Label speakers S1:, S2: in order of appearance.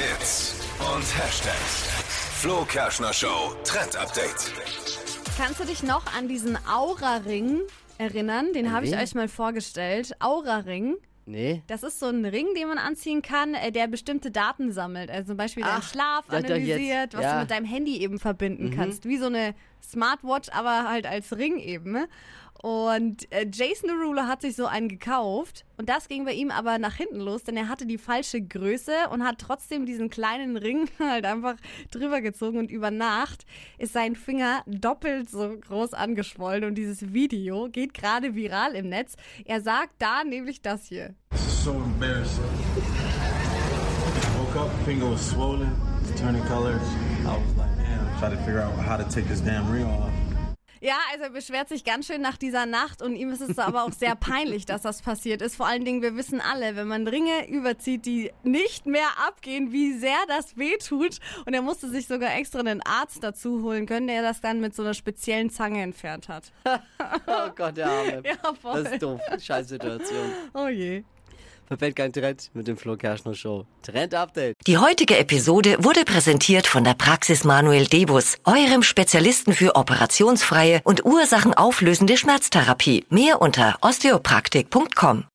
S1: Hits und Hashtags. Flo Kerschner Show Trend Update.
S2: Kannst du dich noch an diesen Aura-Ring erinnern? Den habe ich euch mal vorgestellt. Aura-Ring.
S3: Nee.
S2: Das ist so ein Ring, den man anziehen kann, äh, der bestimmte Daten sammelt. Also zum Beispiel deinen
S3: Ach,
S2: Schlaf
S3: doch, jetzt.
S2: analysiert, was
S3: Ja. Mhm.
S2: du mit deinem Handy eben verbinden kannst. Wie so eine Smartwatch, aber halt als Ring eben. Und äh, Jason Derulo hat sich so einen gekauft. Und das ging bei ihm aber nach hinten los, denn er hatte die falsche Größe und hat trotzdem diesen kleinen Ring halt einfach drüber gezogen. Und über Nacht ist sein Finger doppelt so groß angeschwollen. Und dieses Video geht gerade viral im Netz. Er sagt da nämlich das hier.
S4: so embarrassing. Woke up, finger was swollen, turning colors. Try to figure out how to take this damn ring off.
S2: Ja, also er beschwert sich ganz schön nach dieser Nacht und ihm ist es aber auch sehr peinlich, dass das passiert ist. Vor allen Dingen, wir wissen alle, wenn man Ringe überzieht, die nicht mehr abgehen, wie sehr das wehtut. Und er musste sich sogar extra einen Arzt dazu holen können, der das dann mit so einer speziellen Zange entfernt hat.
S3: Oh Gott, der Arme.
S2: Ja, voll.
S3: Das ist doof. Scheiß Situation.
S2: Oh je.
S3: Verfällt kein Trend mit dem Flo Kerschner Show. Trend Update.
S5: Die heutige Episode wurde präsentiert von der Praxis Manuel Debus, eurem Spezialisten für operationsfreie und ursachenauflösende Schmerztherapie. Mehr unter osteopraktik.com.